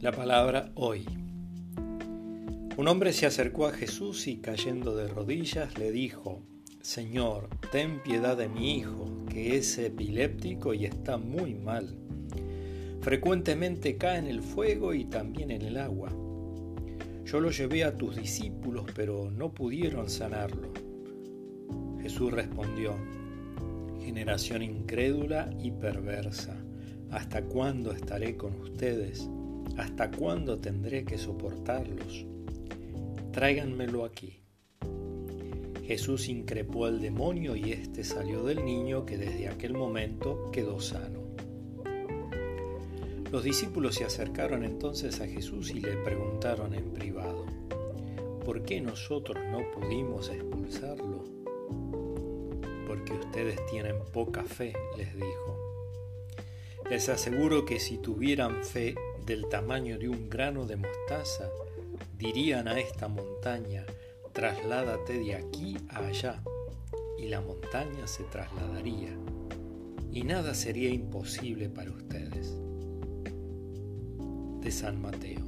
La palabra hoy. Un hombre se acercó a Jesús y cayendo de rodillas le dijo, Señor, ten piedad de mi hijo, que es epiléptico y está muy mal. Frecuentemente cae en el fuego y también en el agua. Yo lo llevé a tus discípulos, pero no pudieron sanarlo. Jesús respondió, Generación incrédula y perversa, ¿hasta cuándo estaré con ustedes? ¿Hasta cuándo tendré que soportarlos? Tráiganmelo aquí. Jesús increpó al demonio y éste salió del niño que desde aquel momento quedó sano. Los discípulos se acercaron entonces a Jesús y le preguntaron en privado, ¿por qué nosotros no pudimos expulsarlo? Porque ustedes tienen poca fe, les dijo. Les aseguro que si tuvieran fe del tamaño de un grano de mostaza, dirían a esta montaña, trasládate de aquí a allá, y la montaña se trasladaría, y nada sería imposible para ustedes. De San Mateo.